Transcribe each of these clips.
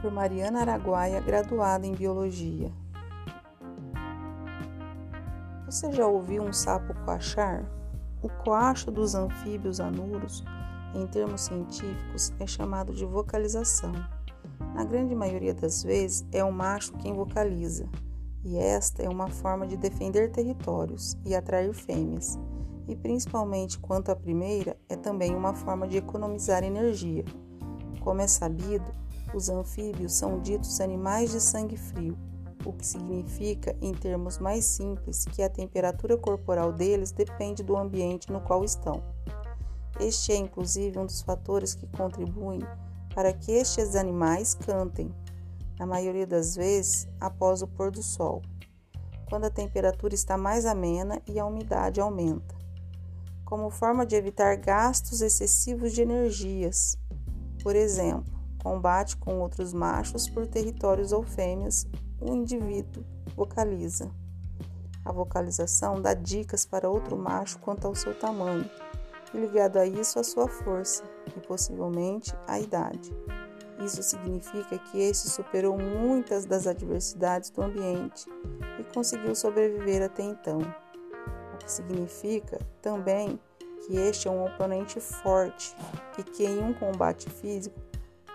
por Mariana Araguaia, graduada em Biologia. Você já ouviu um sapo coachar? O coacho dos anfíbios anuros, em termos científicos, é chamado de vocalização. Na grande maioria das vezes, é o macho quem vocaliza, e esta é uma forma de defender territórios e atrair fêmeas, e principalmente quanto à primeira, é também uma forma de economizar energia. Como é sabido, os anfíbios são ditos animais de sangue frio, o que significa, em termos mais simples, que a temperatura corporal deles depende do ambiente no qual estão. Este é inclusive um dos fatores que contribuem para que estes animais cantem, na maioria das vezes após o pôr do sol, quando a temperatura está mais amena e a umidade aumenta, como forma de evitar gastos excessivos de energias. Por exemplo, combate com outros machos por territórios ou fêmeas, o indivíduo vocaliza. A vocalização dá dicas para outro macho quanto ao seu tamanho, e ligado a isso a sua força e possivelmente a idade. Isso significa que este superou muitas das adversidades do ambiente e conseguiu sobreviver até então. O que significa também que este é um oponente forte e que em um combate físico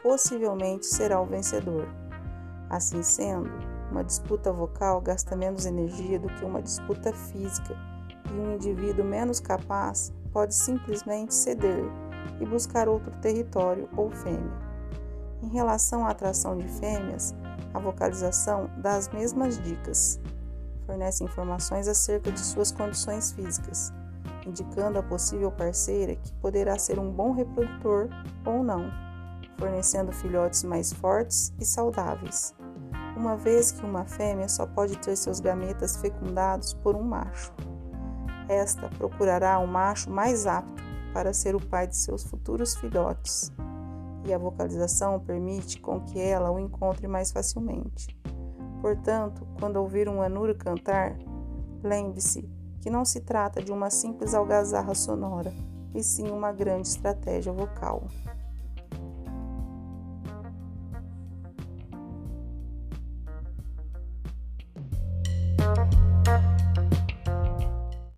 possivelmente será o vencedor. Assim sendo, uma disputa vocal gasta menos energia do que uma disputa física e um indivíduo menos capaz pode simplesmente ceder e buscar outro território ou fêmea. Em relação à atração de fêmeas, a vocalização dá as mesmas dicas. Fornece informações acerca de suas condições físicas, indicando a possível parceira que poderá ser um bom reprodutor ou não, fornecendo filhotes mais fortes e saudáveis, uma vez que uma fêmea só pode ter seus gametas fecundados por um macho. Esta procurará um macho mais apto para ser o pai de seus futuros filhotes e a vocalização permite com que ela o encontre mais facilmente. Portanto, quando ouvir um anuro cantar, lembre-se que não se trata de uma simples algazarra sonora, e sim uma grande estratégia vocal.